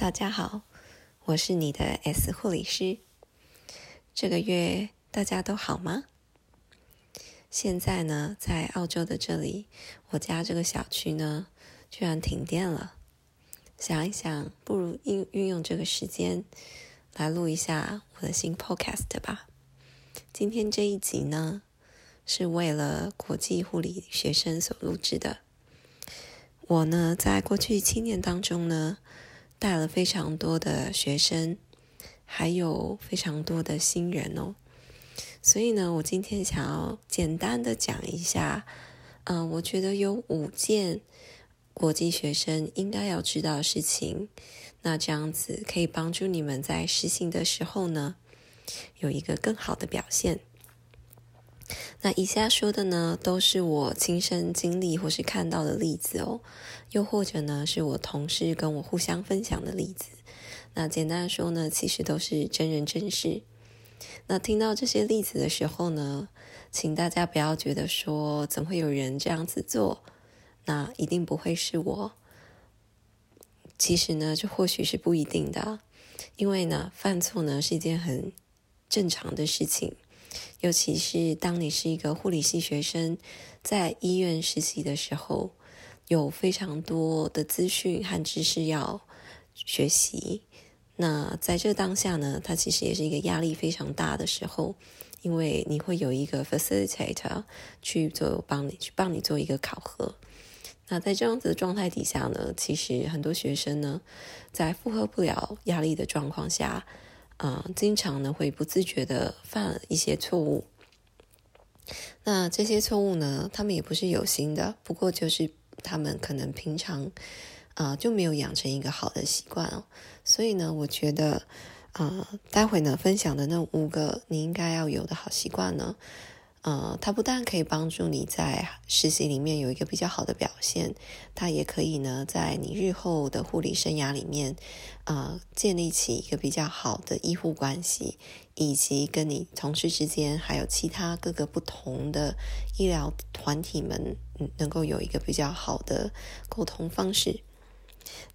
大家好，我是你的 S 护理师。这个月大家都好吗？现在呢，在澳洲的这里，我家这个小区呢，居然停电了。想一想，不如运运用这个时间来录一下我的新 Podcast 吧。今天这一集呢，是为了国际护理学生所录制的。我呢，在过去七年当中呢，带了非常多的学生，还有非常多的新人哦。所以呢，我今天想要简单的讲一下，嗯，我觉得有五件国际学生应该要知道的事情，那这样子可以帮助你们在实行的时候呢，有一个更好的表现。那以下说的呢，都是我亲身经历或是看到的例子哦，又或者呢，是我同事跟我互相分享的例子。那简单说呢，其实都是真人真事。那听到这些例子的时候呢，请大家不要觉得说怎会有人这样子做，那一定不会是我。其实呢，这或许是不一定的，因为呢，犯错呢是一件很正常的事情。尤其是当你是一个护理系学生，在医院实习的时候，有非常多的资讯和知识要学习。那在这当下呢，它其实也是一个压力非常大的时候，因为你会有一个 facilitator 去做帮你去帮你做一个考核。那在这样子的状态底下呢，其实很多学生呢，在负荷不了压力的状况下。啊，经常呢会不自觉的犯一些错误。那这些错误呢，他们也不是有心的，不过就是他们可能平常啊就没有养成一个好的习惯哦。所以呢，我觉得啊，待会呢分享的那五个你应该要有的好习惯呢。呃，它不但可以帮助你在实习里面有一个比较好的表现，它也可以呢，在你日后的护理生涯里面，呃，建立起一个比较好的医护关系，以及跟你同事之间，还有其他各个不同的医疗团体们，能够有一个比较好的沟通方式。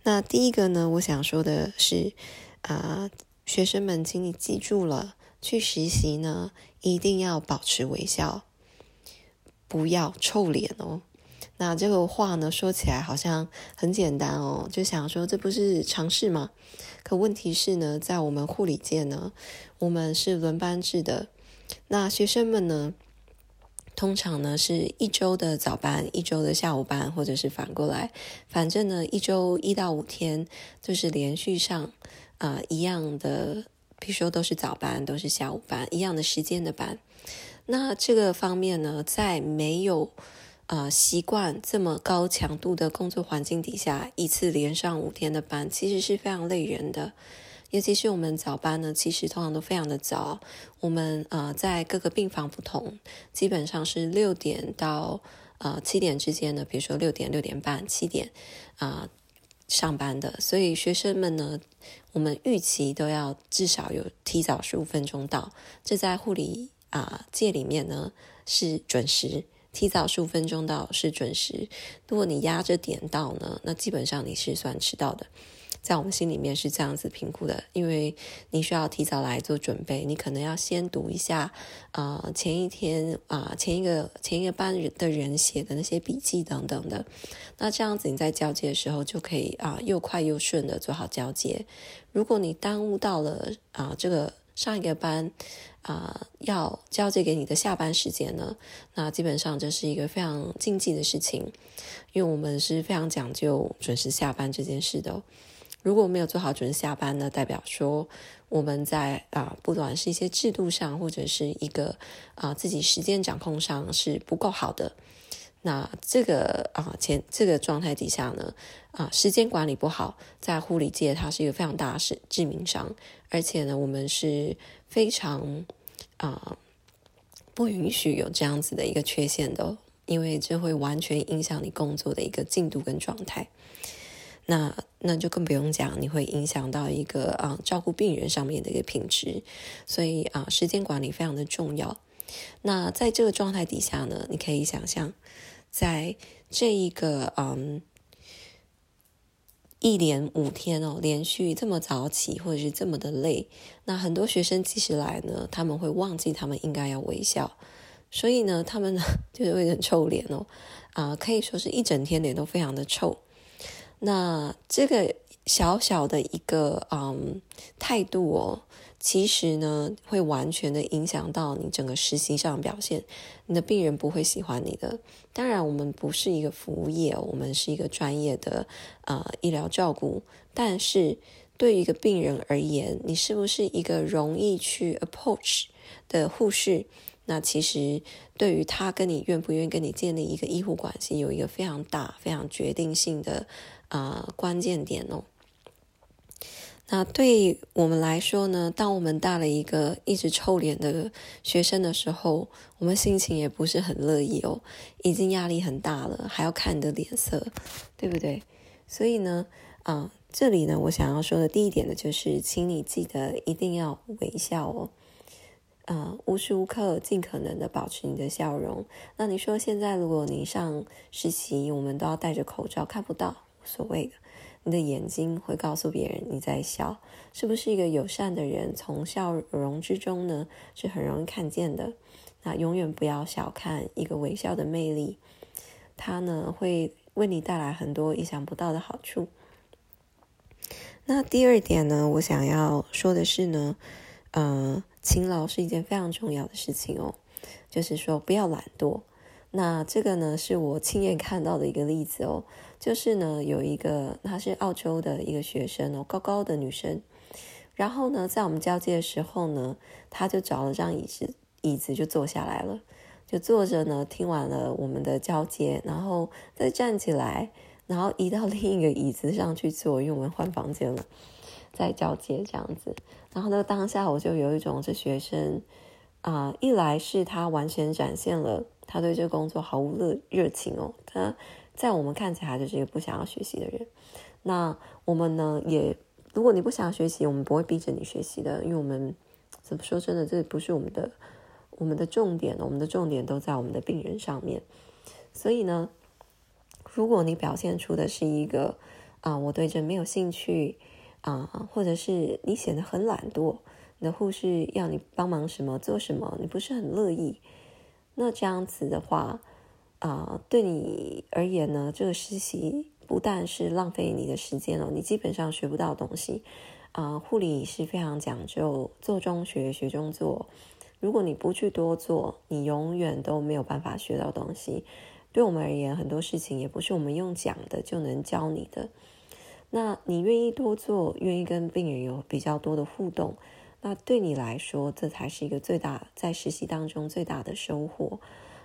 那第一个呢，我想说的是，啊，学生们，请你记住了。去实习呢，一定要保持微笑，不要臭脸哦。那这个话呢，说起来好像很简单哦，就想说这不是常识吗？可问题是呢，在我们护理界呢，我们是轮班制的。那学生们呢，通常呢是一周的早班，一周的下午班，或者是反过来，反正呢一周一到五天就是连续上啊一样的。比如说都是早班，都是下午班，一样的时间的班。那这个方面呢，在没有呃习惯这么高强度的工作环境底下，一次连上五天的班，其实是非常累人的。尤其是我们早班呢，其实通常都非常的早。我们呃在各个病房不同，基本上是六点到呃七点之间的，比如说六点、六点半、七点啊。上班的，所以学生们呢，我们预期都要至少有提早十五分钟到。这在护理啊界里面呢是准时，提早十五分钟到是准时。如果你压着点到呢，那基本上你是算迟到的。在我们心里面是这样子评估的，因为你需要提早来做准备，你可能要先读一下啊前一天啊前一个前一个班的人写的那些笔记等等的，那这样子你在交接的时候就可以啊又快又顺的做好交接。如果你耽误到了啊这个上一个班啊要交接给你的下班时间呢，那基本上这是一个非常禁忌的事情，因为我们是非常讲究准时下班这件事的。如果没有做好准时下班呢，代表说我们在啊，不管是一些制度上，或者是一个啊自己时间掌控上是不够好的。那这个啊前这个状态底下呢，啊时间管理不好，在护理界它是一个非常大的致致命伤，而且呢，我们是非常啊不允许有这样子的一个缺陷的，因为这会完全影响你工作的一个进度跟状态。那那就更不用讲，你会影响到一个啊照顾病人上面的一个品质，所以啊时间管理非常的重要。那在这个状态底下呢，你可以想象，在这一个嗯一连五天哦，连续这么早起，或者是这么的累，那很多学生即使来呢，他们会忘记他们应该要微笑，所以呢，他们呢 就是会很臭脸哦，啊，可以说是一整天脸都非常的臭。那这个小小的一个嗯态度哦。其实呢，会完全的影响到你整个实习上的表现。你的病人不会喜欢你的。当然，我们不是一个服务业，我们是一个专业的呃医疗照顾。但是对于一个病人而言，你是不是一个容易去 approach 的护士？那其实对于他跟你愿不愿意跟你建立一个医护关系，有一个非常大、非常决定性的啊关键点哦。那对我们来说呢？当我们带了一个一直臭脸的学生的时候，我们心情也不是很乐意哦。已经压力很大了，还要看你的脸色，对不对？所以呢，啊，这里呢，我想要说的第一点呢，就是，请你记得一定要微笑哦。啊，无时无刻尽可能的保持你的笑容。那你说现在如果你上实习，我们都要戴着口罩，看不到，无所谓的。你的眼睛会告诉别人你在笑，是不是一个友善的人？从笑容之中呢，是很容易看见的。那永远不要小看一个微笑的魅力，它呢会为你带来很多意想不到的好处。那第二点呢，我想要说的是呢，呃，勤劳是一件非常重要的事情哦，就是说不要懒惰。那这个呢，是我亲眼看到的一个例子哦。就是呢，有一个她是澳洲的一个学生哦，高高的女生。然后呢，在我们交接的时候呢，她就找了张椅子，椅子就坐下来了，就坐着呢，听完了我们的交接，然后再站起来，然后移到另一个椅子上去坐，因为我们换房间了，在交接这样子。然后呢，当下我就有一种这学生啊，一来是他完全展现了他对这个工作毫无热热情哦，他。在我们看起来就是一个不想要学习的人，那我们呢也，如果你不想要学习，我们不会逼着你学习的，因为我们怎么说真的，这不是我们的我们的重点，我们的重点都在我们的病人上面。所以呢，如果你表现出的是一个啊，我对这没有兴趣啊，或者是你显得很懒惰，你的护士要你帮忙什么做什么，你不是很乐意，那这样子的话。啊，对你而言呢，这个实习不但是浪费你的时间了，你基本上学不到东西。啊，护理是非常讲究做中学，学中做。如果你不去多做，你永远都没有办法学到东西。对我们而言，很多事情也不是我们用讲的就能教你的。那你愿意多做，愿意跟病人有比较多的互动，那对你来说，这才是一个最大在实习当中最大的收获。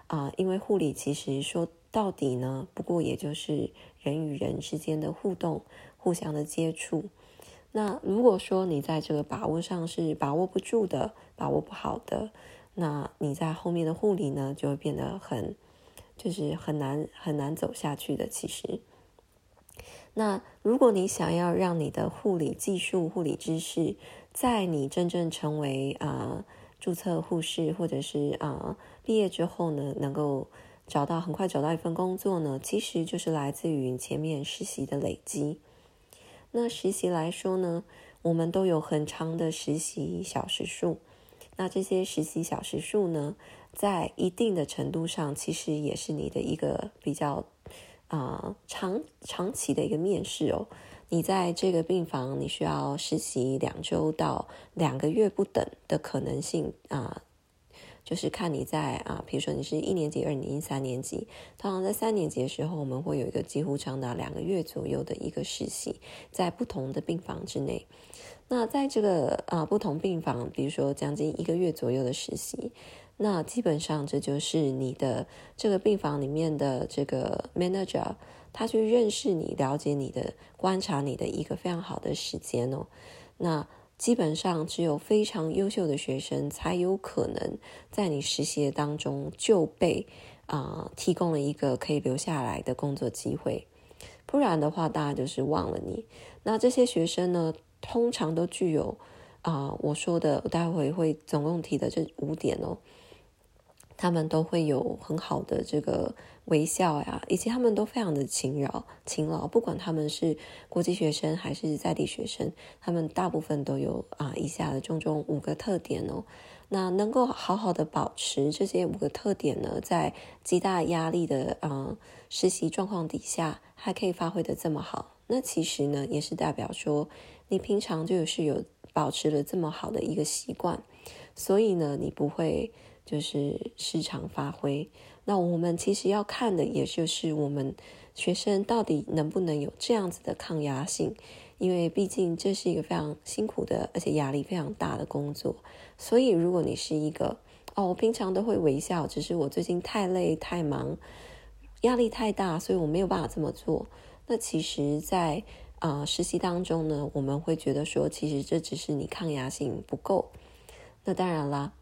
啊，因为护理其实说到底呢，不过也就是人与人之间的互动、互相的接触。那如果说你在这个把握上是把握不住的、把握不好的，那你在后面的护理呢，就会变得很，就是很难很难走下去的。其实，那如果你想要让你的护理技术、护理知识，在你真正成为啊。注册护士，或者是啊，毕业之后呢，能够找到很快找到一份工作呢，其实就是来自于前面实习的累积。那实习来说呢，我们都有很长的实习小时数。那这些实习小时数呢，在一定的程度上，其实也是你的一个比较啊长长期的一个面试哦。你在这个病房，你需要实习两周到两个月不等的可能性啊，就是看你在啊，比如说你是一年级、二年级、三年级，通常在三年级的时候，我们会有一个几乎长达两个月左右的一个实习，在不同的病房之内。那在这个啊不同病房，比如说将近一个月左右的实习，那基本上这就是你的这个病房里面的这个 manager。他去认识你、了解你的、观察你的一个非常好的时间哦。那基本上只有非常优秀的学生才有可能在你实习当中就被啊提供了一个可以留下来的工作机会。不然的话，大家就是忘了你。那这些学生呢，通常都具有啊我说的我待会会总共提的这五点哦。他们都会有很好的这个微笑呀，以及他们都非常的勤劳勤劳。不管他们是国际学生还是在地学生，他们大部分都有啊以下的种种五个特点哦。那能够好好的保持这些五个特点呢，在极大压力的啊实习状况底下，还可以发挥的这么好，那其实呢，也是代表说你平常就是有保持了这么好的一个习惯，所以呢，你不会。就是市场发挥，那我们其实要看的，也就是我们学生到底能不能有这样子的抗压性，因为毕竟这是一个非常辛苦的，而且压力非常大的工作。所以，如果你是一个哦，我平常都会微笑，只是我最近太累、太忙，压力太大，所以我没有办法这么做。那其实，在啊实习当中呢，我们会觉得说，其实这只是你抗压性不够。那当然啦。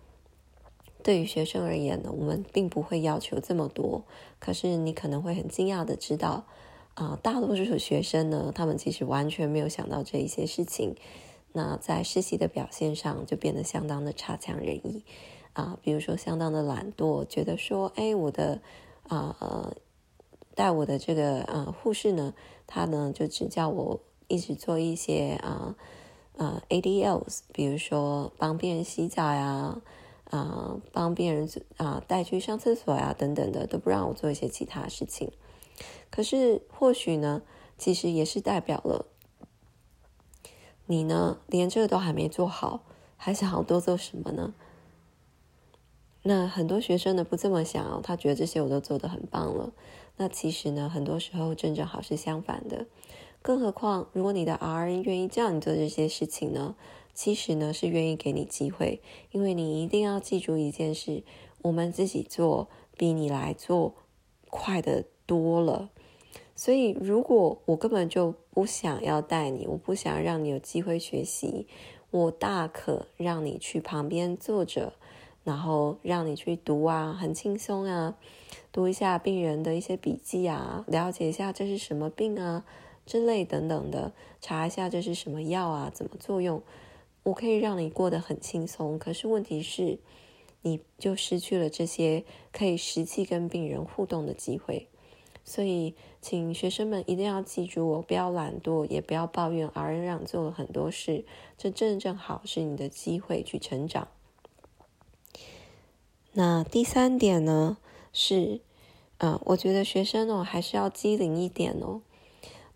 对于学生而言呢，我们并不会要求这么多。可是你可能会很惊讶的知道，啊，大多数学生呢，他们其实完全没有想到这一些事情。那在实习的表现上就变得相当的差强人意啊，比如说相当的懒惰，觉得说，哎，我的啊呃带我的这个呃护士呢，他呢就只叫我一直做一些啊啊 ADLs，比如说帮病人洗澡呀。啊帮病人啊带去上厕所呀，等等的，都不让我做一些其他事情。可是或许呢，其实也是代表了你呢，连这个都还没做好，还想要多做什么呢？那很多学生呢不这么想，他觉得这些我都做得很棒了。那其实呢，很多时候正正好是相反的。更何况，如果你的 R N 愿意叫你做这些事情呢？其实呢，是愿意给你机会，因为你一定要记住一件事：我们自己做比你来做快的多了。所以，如果我根本就不想要带你，我不想让你有机会学习，我大可让你去旁边坐着，然后让你去读啊，很轻松啊，读一下病人的一些笔记啊，了解一下这是什么病啊之类等等的，查一下这是什么药啊，怎么作用。我可以让你过得很轻松，可是问题是，你就失去了这些可以实际跟病人互动的机会。所以，请学生们一定要记住，我不要懒惰，也不要抱怨，而让做了很多事，这正正好是你的机会去成长。那第三点呢，是，嗯，我觉得学生哦，还是要机灵一点哦。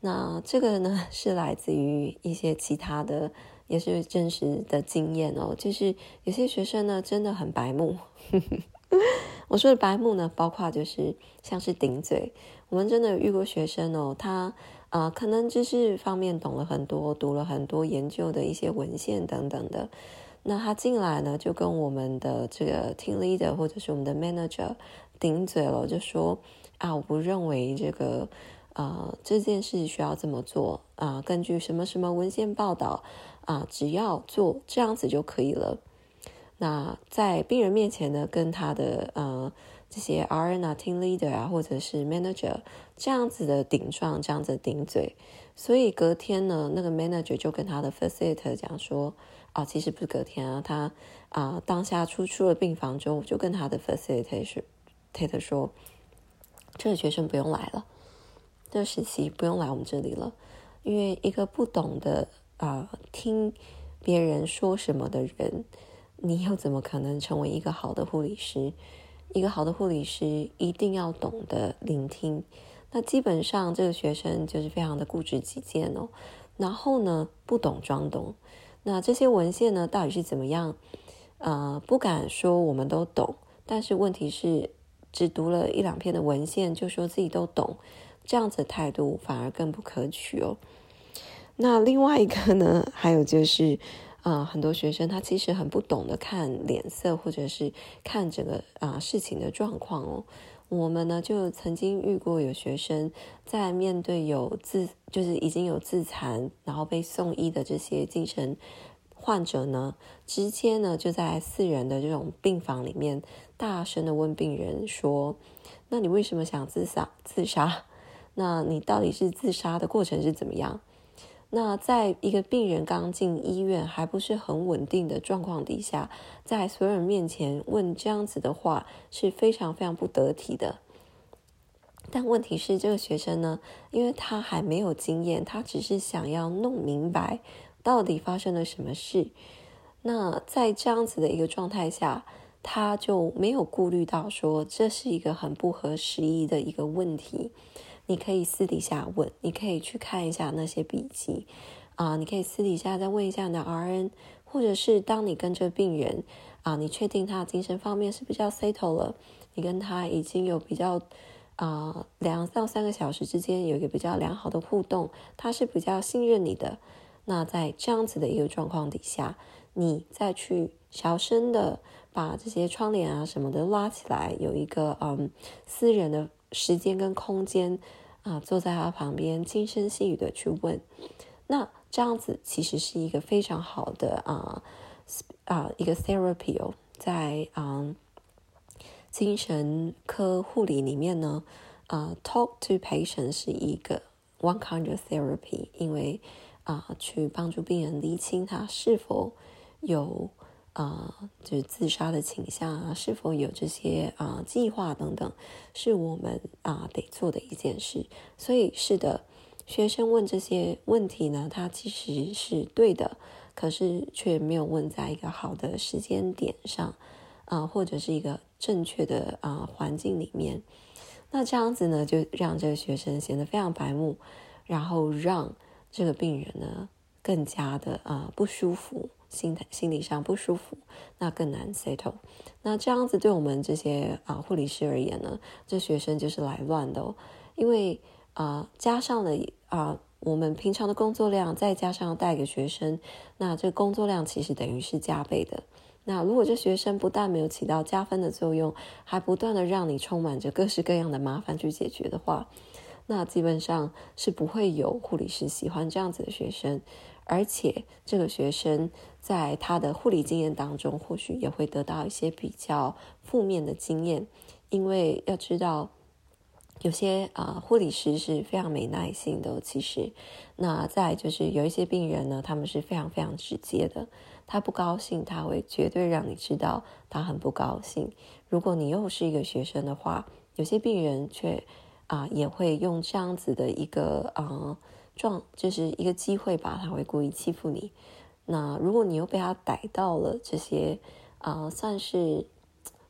那这个呢，是来自于一些其他的。也是真实的经验哦，就是有些学生呢真的很白目。我说的白目呢，包括就是像是顶嘴。我们真的遇过学生哦，他啊可能知识方面懂了很多，读了很多研究的一些文献等等的。那他进来呢，就跟我们的这个 team leader 或者是我们的 manager 顶嘴了，就说啊，我不认为这个啊这件事需要这么做啊，根据什么什么文献报道。啊，只要做这样子就可以了。那在病人面前呢，跟他的呃这些 RN 啊、Team Leader 啊，或者是 Manager 这样子的顶撞，这样子顶嘴。所以隔天呢，那个 Manager 就跟他的 Facilitator 讲说：“啊，其实不是隔天啊，他啊当下出出了病房之后，就跟他的 Facilitator 说，这个学生不用来了，这个时期不用来我们这里了，因为一个不懂得。”啊，听别人说什么的人，你又怎么可能成为一个好的护理师？一个好的护理师一定要懂得聆听。那基本上这个学生就是非常的固执己见哦，然后呢不懂装懂。那这些文献呢到底是怎么样？呃，不敢说我们都懂，但是问题是只读了一两篇的文献就说自己都懂，这样子态度反而更不可取哦。那另外一个呢，还有就是，啊，很多学生他其实很不懂得看脸色，或者是看整个啊事情的状况哦。我们呢就曾经遇过有学生在面对有自就是已经有自残，然后被送医的这些精神患者呢，直接呢就在四人的这种病房里面大声的问病人说：“那你为什么想自杀？自杀？那你到底是自杀的过程是怎么样？”那在一个病人刚进医院还不是很稳定的状况底下，在所有人面前问这样子的话是非常非常不得体的。但问题是，这个学生呢，因为他还没有经验，他只是想要弄明白到底发生了什么事。那在这样子的一个状态下，他就没有顾虑到说这是一个很不合时宜的一个问题。你可以私底下问，你可以去看一下那些笔记啊，你可以私底下再问一下你的 RN，或者是当你跟这病人啊，你确定他精神方面是比较 settle 了，你跟他已经有比较啊两到三个小时之间有一个比较良好的互动，他是比较信任你的。那在这样子的一个状况底下，你再去小声的把这些窗帘啊什么的拉起来，有一个嗯私人的。时间跟空间啊，坐在他旁边，轻声细语的去问，那这样子其实是一个非常好的啊啊一个 therapy 哦，在啊精神科护理里面呢，啊 talk to patient 是一个 one kind of therapy，因为啊去帮助病人厘清他是否有。啊，就是自杀的倾向啊，是否有这些啊计划等等，是我们啊得做的一件事。所以是的，学生问这些问题呢，他其实是对的，可是却没有问在一个好的时间点上啊，或者是一个正确的啊环境里面。那这样子呢，就让这个学生显得非常白目，然后让这个病人呢更加的啊不舒服。心态心理上不舒服，那更难 settle。那这样子对我们这些啊护理师而言呢，这学生就是来乱的哦。因为啊加上了啊我们平常的工作量，再加上带给学生，那这工作量其实等于是加倍的。那如果这学生不但没有起到加分的作用，还不断的让你充满着各式各样的麻烦去解决的话，那基本上是不会有护理师喜欢这样子的学生。而且这个学生在他的护理经验当中，或许也会得到一些比较负面的经验，因为要知道，有些啊护理师是非常没耐心的。其实，那再就是有一些病人呢，他们是非常非常直接的，他不高兴，他会绝对让你知道他很不高兴。如果你又是一个学生的话，有些病人却啊也会用这样子的一个啊。撞就是一个机会吧，他会故意欺负你。那如果你又被他逮到了这些啊，算是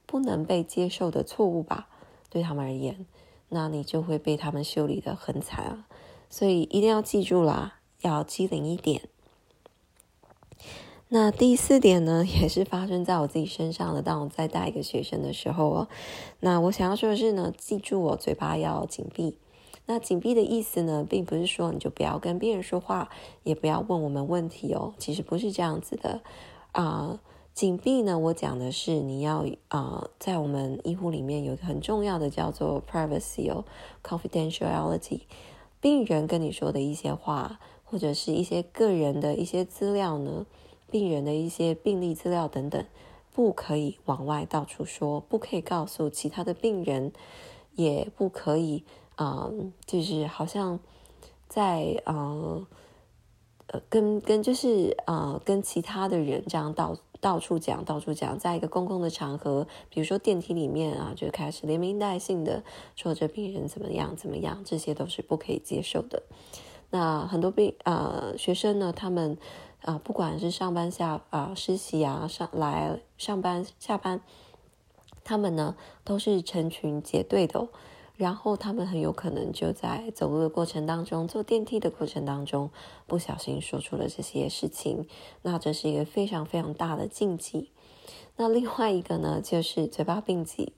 不能被接受的错误吧，对他们而言，那你就会被他们修理的很惨啊。所以一定要记住啦，要机灵一点。那第四点呢，也是发生在我自己身上的。当我在带一个学生的时候哦，那我想要说的是呢，记住我嘴巴要紧闭。那紧闭的意思呢，并不是说你就不要跟病人说话，也不要问我们问题哦。其实不是这样子的啊。紧闭呢，我讲的是你要啊，在我们医护里面有一个很重要的叫做 privacy 哦，confidentiality。病人跟你说的一些话，或者是一些个人的一些资料呢，病人的一些病历资料等等，不可以往外到处说，不可以告诉其他的病人，也不可以。啊，就是好像在呃呃跟跟就是呃跟其他的人这样到到处讲到处讲，在一个公共的场合，比如说电梯里面啊，就开始连名带姓的说这病人怎么样怎么样，这些都是不可以接受的。那很多病呃学生呢，他们啊不管是上班下啊实习啊上来上班下班，他们呢都是成群结队的。然后他们很有可能就在走路的过程当中，坐电梯的过程当中，不小心说出了这些事情。那这是一个非常非常大的禁忌。那另外一个呢，就是嘴巴闭紧，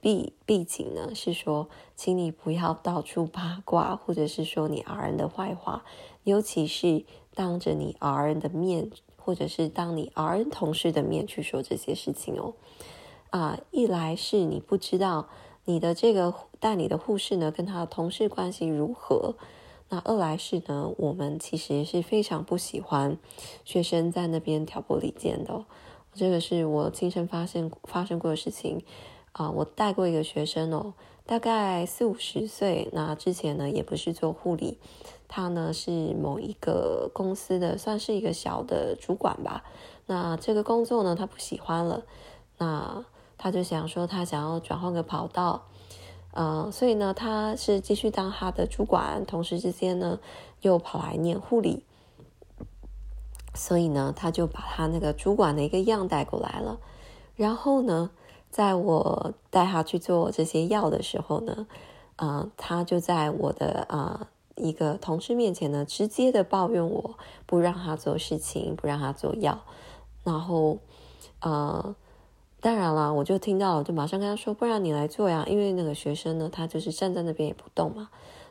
闭闭紧呢，是说，请你不要到处八卦，或者是说你 R N 的坏话，尤其是当着你 R N 的面，或者是当你 R N 同事的面去说这些事情哦。啊，一来是你不知道。你的这个代理的护士呢，跟他的同事关系如何？那二来是呢，我们其实是非常不喜欢学生在那边挑拨离间的。这个是我亲身发现发生过的事情啊。我带过一个学生哦，大概四五十岁，那之前呢也不是做护理，他呢是某一个公司的，算是一个小的主管吧。那这个工作呢，他不喜欢了，那他就想说，他想要转换个跑道，呃，所以呢，他是继续当他的主管，同时之间呢，又跑来念护理。所以呢，他就把他那个主管的一个样带过来了。然后呢，在我带他去做这些药的时候呢，呃，他就在我的啊一个同事面前呢，直接的抱怨我不让他做事情，不让他做药。然后，呃，当然了，我就听到了，就马上跟他说：“不然你来做呀。”因为那个学生呢，他就是站在那边也不动嘛。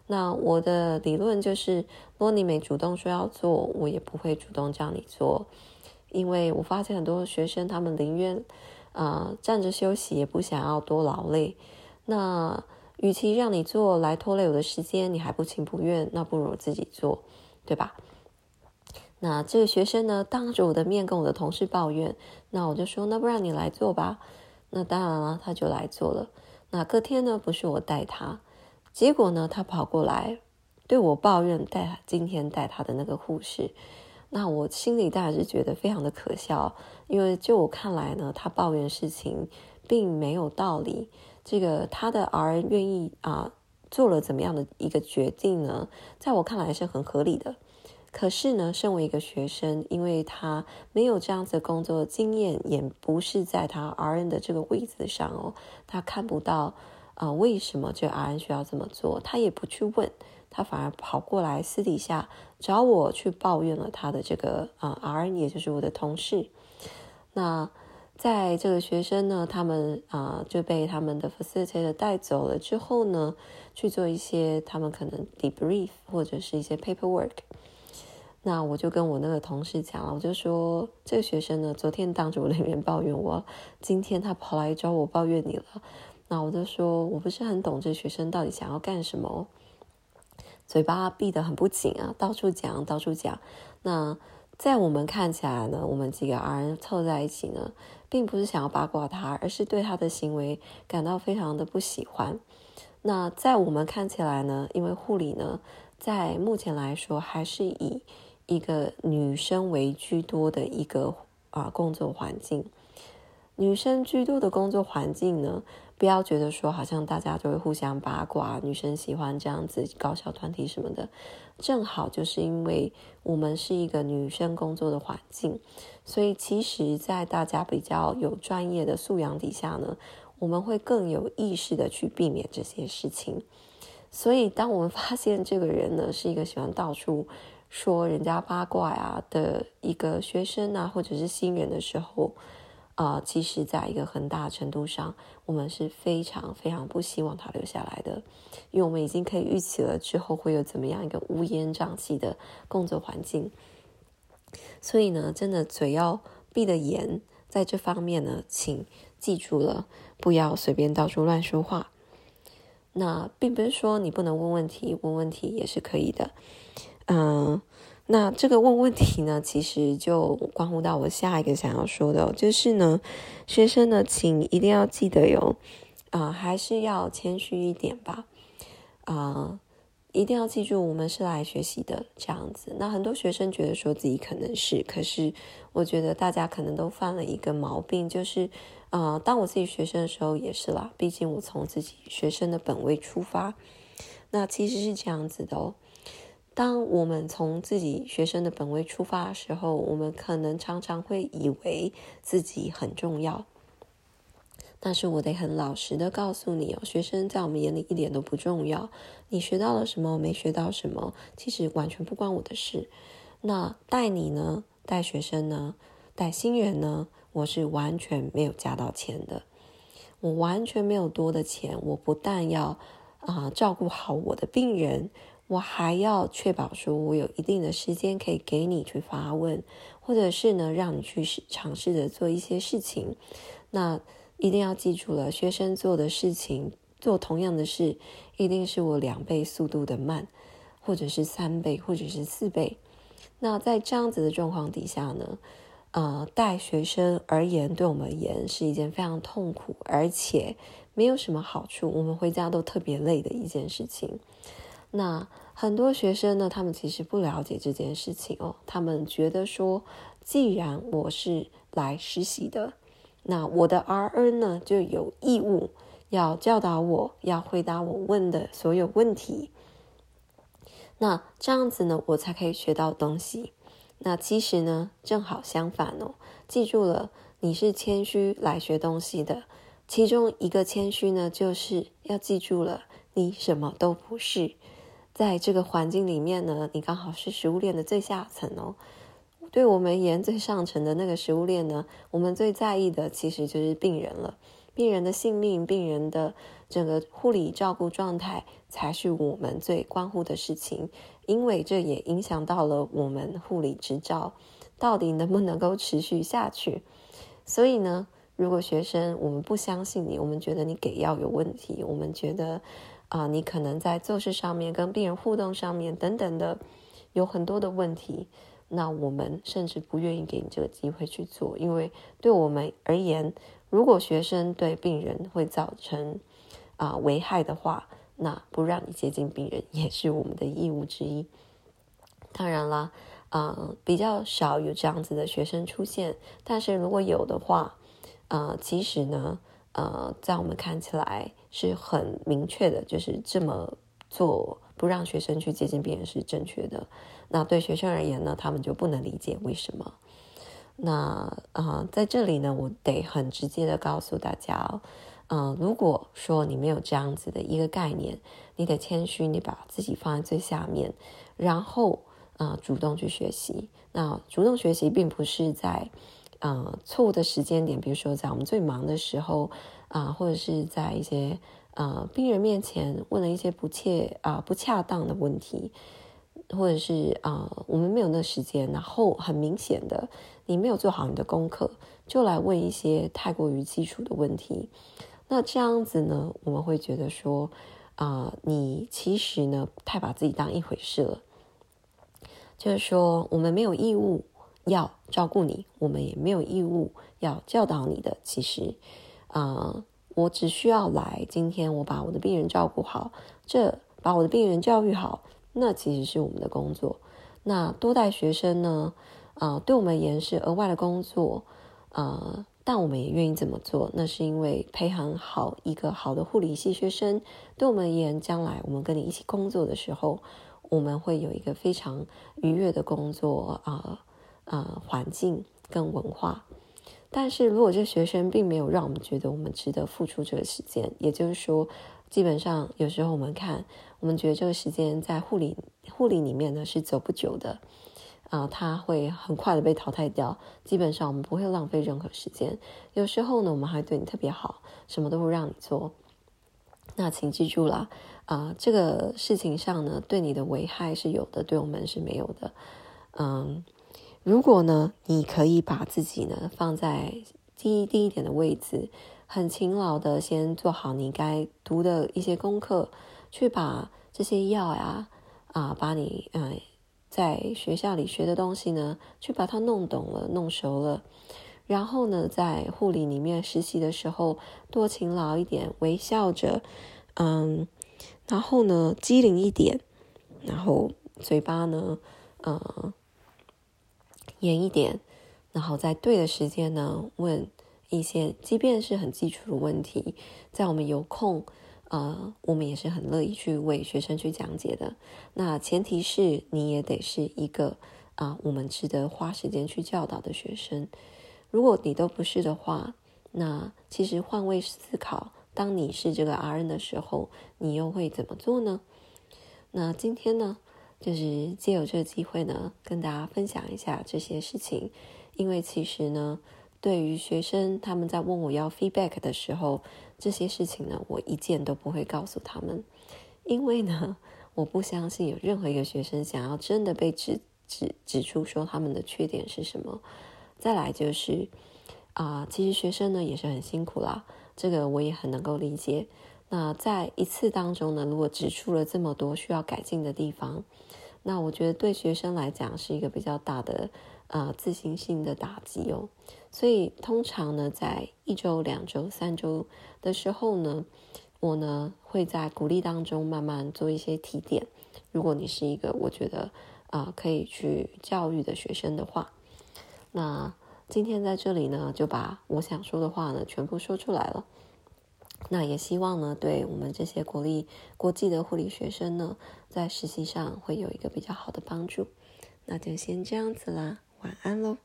那我的理论就是，如果你没主动说要做，我也不会主动叫你做，因为我发现很多学生他们宁愿啊站着休息，也不想要多劳累。那与其让你做来拖累我的时间，你还不情不愿，那不如自己做，对吧？那这个学生呢，当着我的面跟我的同事抱怨，那我就说，那不然你来做吧。那当然了，他就来做了。那隔天呢，不是我带他。结果呢，他跑过来对我抱怨带今天带他的那个护士，那我心里当然是觉得非常的可笑，因为就我看来呢，他抱怨事情并没有道理。这个他的 R 愿意啊做了怎么样的一个决定呢？在我看来是很合理的。可是呢，身为一个学生，因为他没有这样子工作经验，也不是在他 RN 的这个位子上哦，他看不到。啊，为什么这 R N 需要这么做？他也不去问，他反而跑过来私底下找我去抱怨了他的这个啊 R N，也就是我的同事。那在这个学生呢，他们啊就被他们的 facilitator 带走了之后呢，去做一些他们可能 debrief 或者是一些 paperwork。那我就跟我那个同事讲了，我就说这个学生呢，昨天当着我的面抱怨我，今天他跑来找我抱怨你了。那我就说，我不是很懂这学生到底想要干什么，嘴巴闭得很不紧啊，到处讲，到处讲。那在我们看起来呢，我们几个 R 人凑在一起呢，并不是想要八卦他，而是对他的行为感到非常的不喜欢。那在我们看起来呢，因为护理呢，在目前来说还是以一个女生为居多的一个啊工作环境，女生居多的工作环境呢。不要觉得说好像大家就会互相八卦，女生喜欢这样子搞小团体什么的，正好就是因为我们是一个女生工作的环境，所以其实，在大家比较有专业的素养底下呢，我们会更有意识的去避免这些事情。所以，当我们发现这个人呢是一个喜欢到处说人家八卦啊的一个学生啊，或者是新人的时候，啊，其实，在一个很大程度上，我们是非常非常不希望他留下来的，因为我们已经可以预期了之后会有怎么样一个乌烟瘴气的工作环境。所以呢，真的嘴要闭得严，在这方面呢，请记住了，不要随便到处乱说话。那并不是说你不能问问题，问问题也是可以的，嗯。那这个问问题呢，其实就关乎到我下一个想要说的，就是呢，学生呢，请一定要记得有，啊，还是要谦虚一点吧，啊，一定要记住我们是来学习的这样子。那很多学生觉得说自己可能是，可是我觉得大家可能都犯了一个毛病，就是，啊，当我自己学生的时候也是啦，毕竟我从自己学生的本位出发，那其实是这样子的哦。当我们从自己学生的本位出发的时候，我们可能常常会以为自己很重要。但是我得很老实的告诉你哦，学生在我们眼里一点都不重要。你学到了什么，没学到什么，其实完全不关我的事。那带你呢，带学生呢，带新人呢，我是完全没有加到钱的。我完全没有多的钱，我不但要啊照顾好我的病人。我还要确保说，我有一定的时间可以给你去发问，或者是呢，让你去试尝试着做一些事情。那一定要记住了，学生做的事情，做同样的事，一定是我两倍速度的慢，或者是三倍，或者是四倍。那在这样子的状况底下呢，呃，带学生而言，对我们而言是一件非常痛苦，而且没有什么好处。我们回家都特别累的一件事情。那很多学生呢，他们其实不了解这件事情哦，他们觉得说，既然我是来实习的，那我的 RN 呢就有义务要教导我，要回答我问的所有问题。那这样子呢，我才可以学到东西。那其实呢，正好相反哦。记住了，你是谦虚来学东西的。其中一个谦虚呢，就是要记住了，你什么都不是。在这个环境里面呢，你刚好是食物链的最下层哦。对我们而言，最上层的那个食物链呢，我们最在意的其实就是病人了。病人的性命，病人的整个护理照顾状态，才是我们最关乎的事情。因为这也影响到了我们护理执照到底能不能够持续下去。所以呢，如果学生我们不相信你，我们觉得你给药有问题，我们觉得啊，你可能在做事上面、跟病人互动上面等等的有很多的问题，那我们甚至不愿意给你这个机会去做，因为对我们而言。如果学生对病人会造成啊危害的话，那不让你接近病人也是我们的义务之一。当然啦，啊比较少有这样子的学生出现，但是如果有的话，呃，其实呢，呃，在我们看起来是很明确的，就是这么做不让学生去接近病人是正确的。那对学生而言呢，他们就不能理解为什么。那啊，在这里呢，我得很直接的告诉大家哦，嗯，如果说你没有这样子的一个概念，你得谦虚，你把自己放在最下面，然后啊，主动去学习。那主动学习并不是在啊错误的时间点，比如说在我们最忙的时候啊，或者是在一些啊病人面前问了一些不切啊不恰当的问题。或者是啊，我们没有那时间，然后很明显的，你没有做好你的功课，就来问一些太过于基础的问题。那这样子呢，我们会觉得说啊，你其实呢太把自己当一回事了。就是说，我们没有义务要照顾你，我们也没有义务要教导你的。其实啊，我只需要来今天，我把我的病人照顾好，这把我的病人教育好。那其实是我们的工作。那多带学生呢？啊，对我们而言是额外的工作。啊，但我们也愿意这么做。那是因为培养好一个好的护理系学生，对我们而言，将来我们跟你一起工作的时候，我们会有一个非常愉悦的工作啊啊环境跟文化。但是如果这个学生并没有让我们觉得我们值得付出这个时间，也就是说。基本上，有时候我们看，我们觉得这个时间在护理护理里面呢是走不久的，啊，它会很快的被淘汰掉。基本上我们不会浪费任何时间。有时候呢，我们还对你特别好，什么都不让你做。那请记住了，啊，这个事情上呢，对你的危害是有的，对我们是没有的。嗯，如果呢，你可以把自己呢放在第一第一点的位置。很勤劳的，先做好你该读的一些功课，去把这些药呀，啊，把你嗯在学校里学的东西呢，去把它弄懂了、弄熟了。然后呢，在护理里面实习的时候，多勤劳一点，微笑着，嗯，然后呢，机灵一点，然后嘴巴呢，嗯，严一点，然后在对的时间呢问。一些即便是很基础的问题，在我们有空，呃，我们也是很乐意去为学生去讲解的。那前提是你也得是一个啊，我们值得花时间去教导的学生。如果你都不是的话，那其实换位思考，当你是这个 RN 的时候，你又会怎么做呢？那今天呢，就是借有这个机会呢，跟大家分享一下这些事情，因为其实呢。对于学生，他们在问我要 feedback 的时候，这些事情呢，我一件都不会告诉他们，因为呢，我不相信有任何一个学生想要真的被指指指出说他们的缺点是什么。再来就是啊，其实学生呢也是很辛苦啦，这个我也很能够理解。那在一次当中呢，如果指出了这么多需要改进的地方，那我觉得对学生来讲是一个比较大的。啊，自信心的打击哦，所以通常呢，在一周、两周、三周的时候呢，我呢会在鼓励当中慢慢做一些提点。如果你是一个我觉得啊可以去教育的学生的话，那今天在这里呢就把我想说的话呢全部说出来了。那也希望呢，对我们这些国立国际的护理学生呢，在实习上会有一个比较好的帮助。那就先这样子啦，晚安喽。